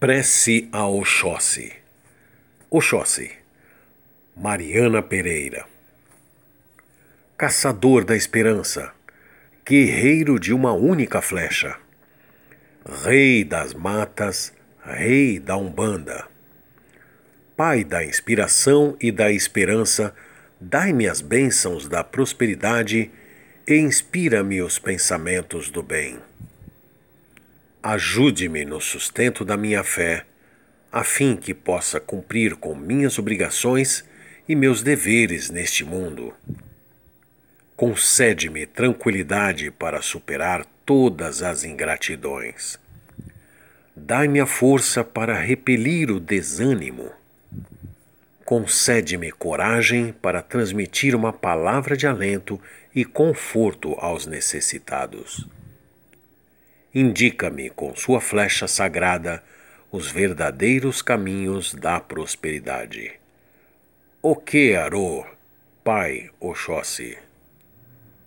Prece a Oxóssi. Oxóssi. Mariana Pereira. Caçador da esperança, guerreiro de uma única flecha, rei das matas, rei da Umbanda. Pai da inspiração e da esperança, dai-me as bênçãos da prosperidade e inspira-me os pensamentos do bem. Ajude-me no sustento da minha fé, a fim que possa cumprir com minhas obrigações e meus deveres neste mundo. Concede-me tranquilidade para superar todas as ingratidões. Dai-me a força para repelir o desânimo. Concede-me coragem para transmitir uma palavra de alento e conforto aos necessitados indica-me com sua flecha sagrada os verdadeiros caminhos da prosperidade. O que, Arô, Pai Oxóssi?